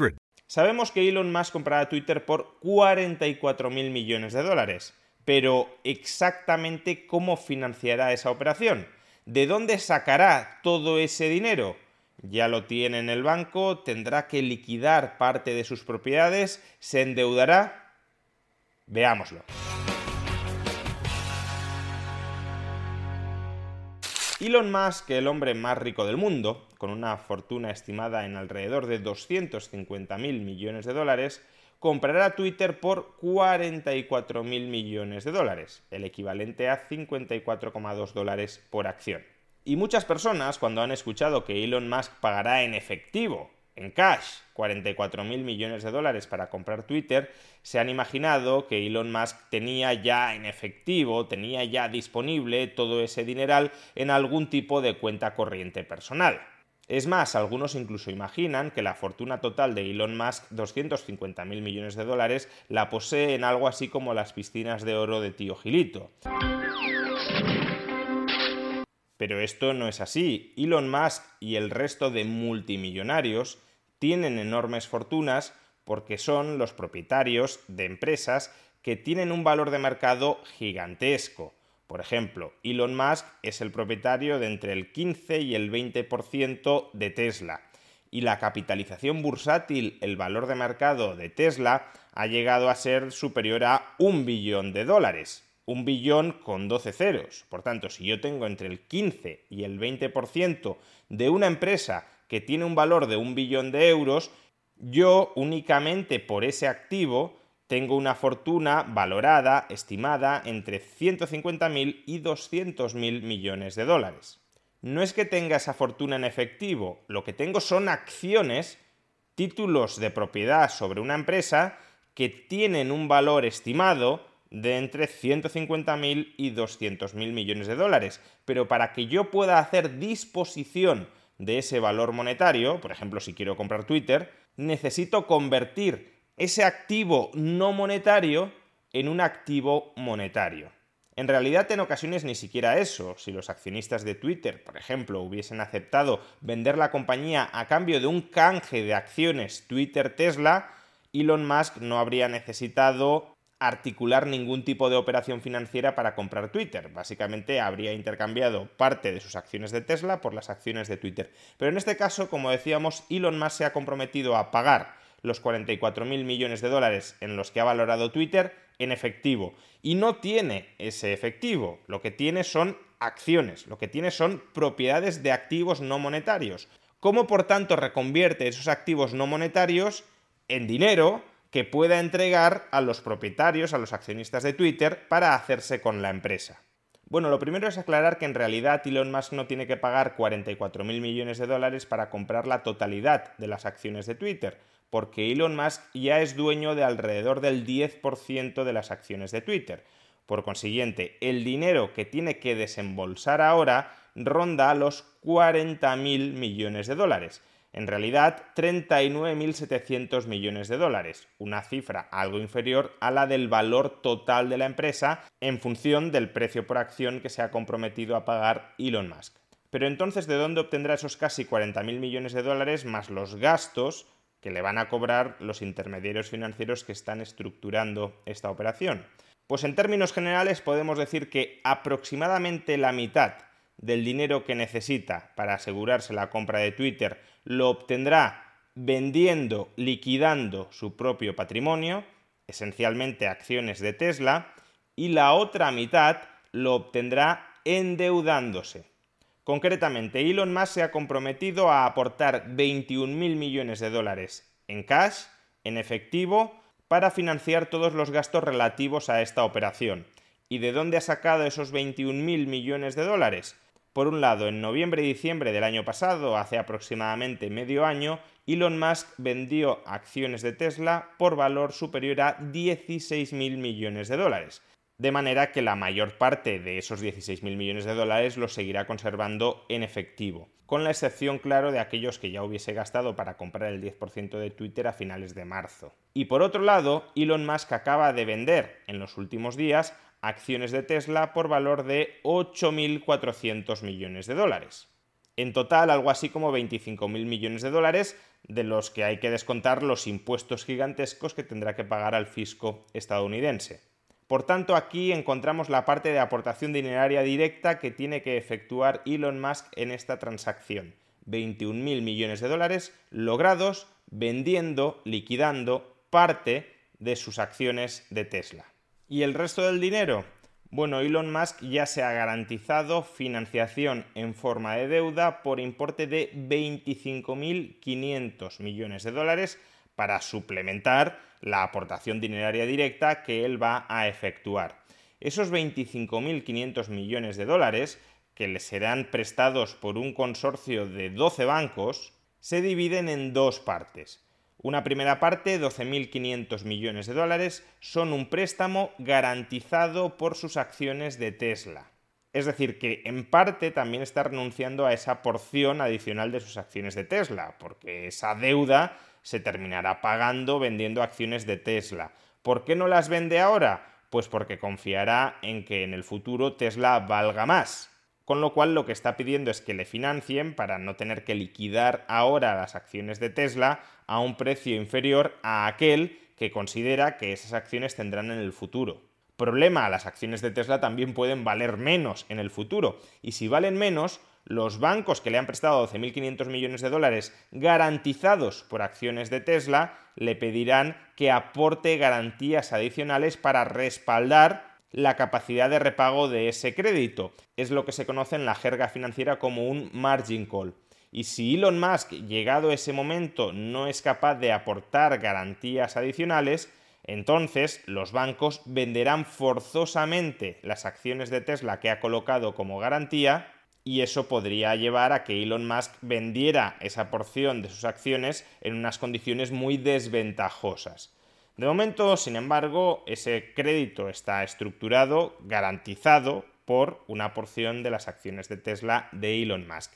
888 532 3500. Sabemos que Elon Musk comprará Twitter por 44 mil millones de dólares, pero exactamente cómo financiará esa operación. ¿De dónde sacará todo ese dinero? Ya lo tiene en el banco, tendrá que liquidar parte de sus propiedades, se endeudará. Veámoslo. Elon Musk, el hombre más rico del mundo, con una fortuna estimada en alrededor de 250 mil millones de dólares, comprará Twitter por 44 mil millones de dólares, el equivalente a 54,2 dólares por acción. Y muchas personas, cuando han escuchado que Elon Musk pagará en efectivo en cash 44 mil millones de dólares para comprar Twitter, se han imaginado que Elon Musk tenía ya en efectivo, tenía ya disponible todo ese dineral en algún tipo de cuenta corriente personal. Es más, algunos incluso imaginan que la fortuna total de Elon Musk, 250 mil millones de dólares, la posee en algo así como las piscinas de oro de tío Gilito. Pero esto no es así. Elon Musk y el resto de multimillonarios tienen enormes fortunas porque son los propietarios de empresas que tienen un valor de mercado gigantesco. Por ejemplo, Elon Musk es el propietario de entre el 15 y el 20% de Tesla. Y la capitalización bursátil, el valor de mercado de Tesla, ha llegado a ser superior a un billón de dólares. Un billón con 12 ceros. Por tanto, si yo tengo entre el 15 y el 20% de una empresa que tiene un valor de un billón de euros, yo únicamente por ese activo tengo una fortuna valorada, estimada, entre 150.000 y 200.000 millones de dólares. No es que tenga esa fortuna en efectivo, lo que tengo son acciones, títulos de propiedad sobre una empresa que tienen un valor estimado de entre 150.000 y 200.000 millones de dólares. Pero para que yo pueda hacer disposición de ese valor monetario, por ejemplo, si quiero comprar Twitter, necesito convertir ese activo no monetario en un activo monetario. En realidad, en ocasiones ni siquiera eso. Si los accionistas de Twitter, por ejemplo, hubiesen aceptado vender la compañía a cambio de un canje de acciones Twitter-Tesla, Elon Musk no habría necesitado articular ningún tipo de operación financiera para comprar Twitter. Básicamente habría intercambiado parte de sus acciones de Tesla por las acciones de Twitter. Pero en este caso, como decíamos, Elon Musk se ha comprometido a pagar los 44.000 millones de dólares en los que ha valorado Twitter en efectivo. Y no tiene ese efectivo. Lo que tiene son acciones. Lo que tiene son propiedades de activos no monetarios. ¿Cómo, por tanto, reconvierte esos activos no monetarios en dinero que pueda entregar a los propietarios, a los accionistas de Twitter, para hacerse con la empresa. Bueno, lo primero es aclarar que en realidad Elon Musk no tiene que pagar 44.000 millones de dólares para comprar la totalidad de las acciones de Twitter, porque Elon Musk ya es dueño de alrededor del 10% de las acciones de Twitter. Por consiguiente, el dinero que tiene que desembolsar ahora ronda los 40.000 millones de dólares. En realidad, 39.700 millones de dólares, una cifra algo inferior a la del valor total de la empresa en función del precio por acción que se ha comprometido a pagar Elon Musk. Pero entonces, ¿de dónde obtendrá esos casi 40.000 millones de dólares más los gastos que le van a cobrar los intermediarios financieros que están estructurando esta operación? Pues en términos generales podemos decir que aproximadamente la mitad del dinero que necesita para asegurarse la compra de Twitter lo obtendrá vendiendo, liquidando su propio patrimonio, esencialmente acciones de Tesla, y la otra mitad lo obtendrá endeudándose. Concretamente, Elon Musk se ha comprometido a aportar 21.000 millones de dólares en cash, en efectivo, para financiar todos los gastos relativos a esta operación. ¿Y de dónde ha sacado esos 21.000 millones de dólares? Por un lado, en noviembre y diciembre del año pasado, hace aproximadamente medio año, Elon Musk vendió acciones de Tesla por valor superior a 16.000 millones de dólares. De manera que la mayor parte de esos 16.000 millones de dólares los seguirá conservando en efectivo, con la excepción, claro, de aquellos que ya hubiese gastado para comprar el 10% de Twitter a finales de marzo. Y por otro lado, Elon Musk acaba de vender en los últimos días acciones de Tesla por valor de 8.400 millones de dólares. En total, algo así como 25.000 millones de dólares, de los que hay que descontar los impuestos gigantescos que tendrá que pagar al fisco estadounidense. Por tanto, aquí encontramos la parte de aportación dineraria directa que tiene que efectuar Elon Musk en esta transacción. 21.000 millones de dólares logrados vendiendo, liquidando parte de sus acciones de Tesla. ¿Y el resto del dinero? Bueno, Elon Musk ya se ha garantizado financiación en forma de deuda por importe de 25.500 millones de dólares para suplementar la aportación dineraria directa que él va a efectuar. Esos 25.500 millones de dólares, que le serán prestados por un consorcio de 12 bancos, se dividen en dos partes. Una primera parte, 12.500 millones de dólares, son un préstamo garantizado por sus acciones de Tesla. Es decir, que en parte también está renunciando a esa porción adicional de sus acciones de Tesla, porque esa deuda se terminará pagando vendiendo acciones de Tesla. ¿Por qué no las vende ahora? Pues porque confiará en que en el futuro Tesla valga más. Con lo cual lo que está pidiendo es que le financien para no tener que liquidar ahora las acciones de Tesla a un precio inferior a aquel que considera que esas acciones tendrán en el futuro. Problema, las acciones de Tesla también pueden valer menos en el futuro. Y si valen menos, los bancos que le han prestado 12.500 millones de dólares garantizados por acciones de Tesla le pedirán que aporte garantías adicionales para respaldar la capacidad de repago de ese crédito. Es lo que se conoce en la jerga financiera como un margin call. Y si Elon Musk, llegado ese momento, no es capaz de aportar garantías adicionales, entonces los bancos venderán forzosamente las acciones de Tesla que ha colocado como garantía y eso podría llevar a que Elon Musk vendiera esa porción de sus acciones en unas condiciones muy desventajosas. De momento, sin embargo, ese crédito está estructurado, garantizado por una porción de las acciones de Tesla de Elon Musk.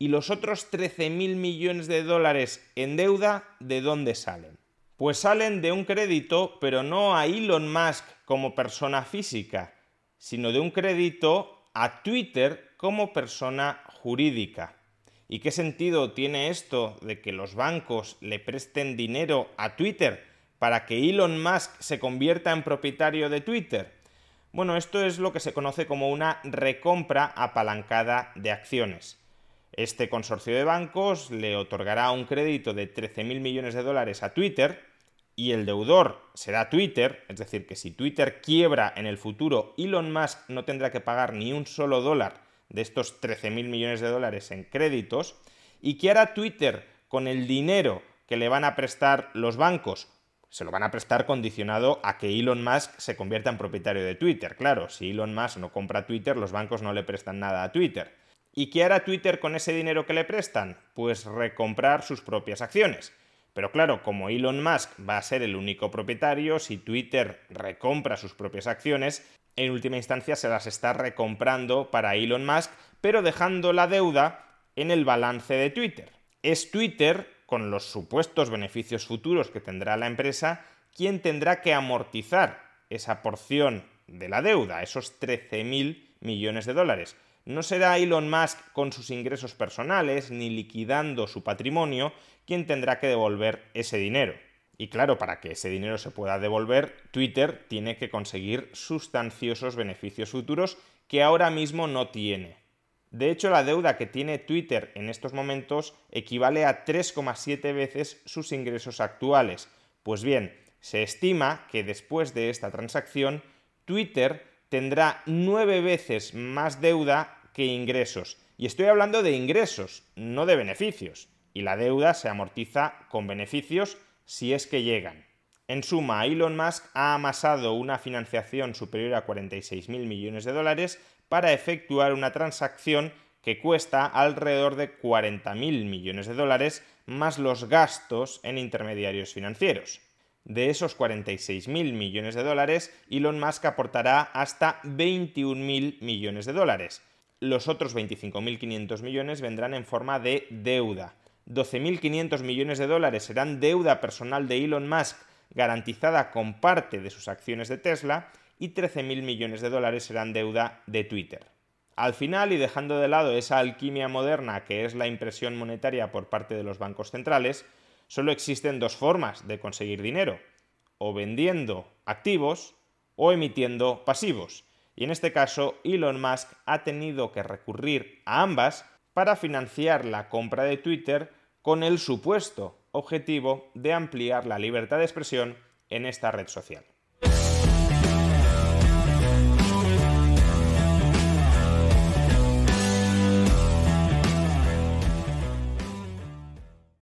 ¿Y los otros 13.000 millones de dólares en deuda, de dónde salen? Pues salen de un crédito, pero no a Elon Musk como persona física, sino de un crédito a Twitter como persona jurídica. ¿Y qué sentido tiene esto de que los bancos le presten dinero a Twitter? para que Elon Musk se convierta en propietario de Twitter? Bueno, esto es lo que se conoce como una recompra apalancada de acciones. Este consorcio de bancos le otorgará un crédito de 13.000 millones de dólares a Twitter y el deudor será Twitter, es decir, que si Twitter quiebra en el futuro, Elon Musk no tendrá que pagar ni un solo dólar de estos 13.000 millones de dólares en créditos. ¿Y qué hará Twitter con el dinero que le van a prestar los bancos? se lo van a prestar condicionado a que Elon Musk se convierta en propietario de Twitter. Claro, si Elon Musk no compra Twitter, los bancos no le prestan nada a Twitter. ¿Y qué hará Twitter con ese dinero que le prestan? Pues recomprar sus propias acciones. Pero claro, como Elon Musk va a ser el único propietario, si Twitter recompra sus propias acciones, en última instancia se las está recomprando para Elon Musk, pero dejando la deuda en el balance de Twitter. Es Twitter, con los supuestos beneficios futuros que tendrá la empresa, quien tendrá que amortizar esa porción de la deuda, esos 13.000 millones de dólares. No será Elon Musk con sus ingresos personales ni liquidando su patrimonio quien tendrá que devolver ese dinero. Y claro, para que ese dinero se pueda devolver, Twitter tiene que conseguir sustanciosos beneficios futuros que ahora mismo no tiene. De hecho, la deuda que tiene Twitter en estos momentos equivale a 3,7 veces sus ingresos actuales. Pues bien, se estima que después de esta transacción, Twitter tendrá nueve veces más deuda que ingresos. Y estoy hablando de ingresos, no de beneficios. Y la deuda se amortiza con beneficios si es que llegan. En suma, Elon Musk ha amasado una financiación superior a 46.000 millones de dólares para efectuar una transacción que cuesta alrededor de 40.000 millones de dólares más los gastos en intermediarios financieros. De esos 46.000 millones de dólares, Elon Musk aportará hasta 21.000 millones de dólares. Los otros 25.500 millones vendrán en forma de deuda. 12.500 millones de dólares serán deuda personal de Elon Musk garantizada con parte de sus acciones de Tesla y 13.000 millones de dólares serán deuda de Twitter. Al final, y dejando de lado esa alquimia moderna que es la impresión monetaria por parte de los bancos centrales, solo existen dos formas de conseguir dinero, o vendiendo activos o emitiendo pasivos. Y en este caso, Elon Musk ha tenido que recurrir a ambas para financiar la compra de Twitter con el supuesto objetivo de ampliar la libertad de expresión en esta red social.